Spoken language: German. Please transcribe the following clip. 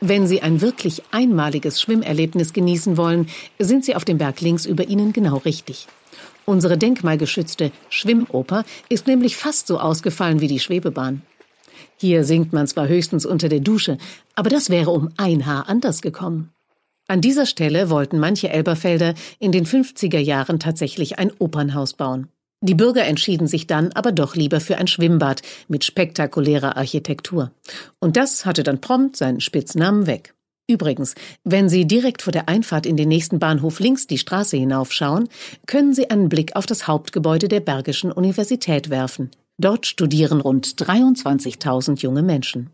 Wenn Sie ein wirklich einmaliges Schwimmerlebnis genießen wollen, sind Sie auf dem Berg links über Ihnen genau richtig. Unsere denkmalgeschützte Schwimmoper ist nämlich fast so ausgefallen wie die Schwebebahn. Hier singt man zwar höchstens unter der Dusche, aber das wäre um ein Haar anders gekommen. An dieser Stelle wollten manche Elberfelder in den 50er Jahren tatsächlich ein Opernhaus bauen. Die Bürger entschieden sich dann aber doch lieber für ein Schwimmbad mit spektakulärer Architektur. Und das hatte dann prompt seinen Spitznamen weg. Übrigens, wenn Sie direkt vor der Einfahrt in den nächsten Bahnhof links die Straße hinaufschauen, können Sie einen Blick auf das Hauptgebäude der Bergischen Universität werfen. Dort studieren rund 23.000 junge Menschen.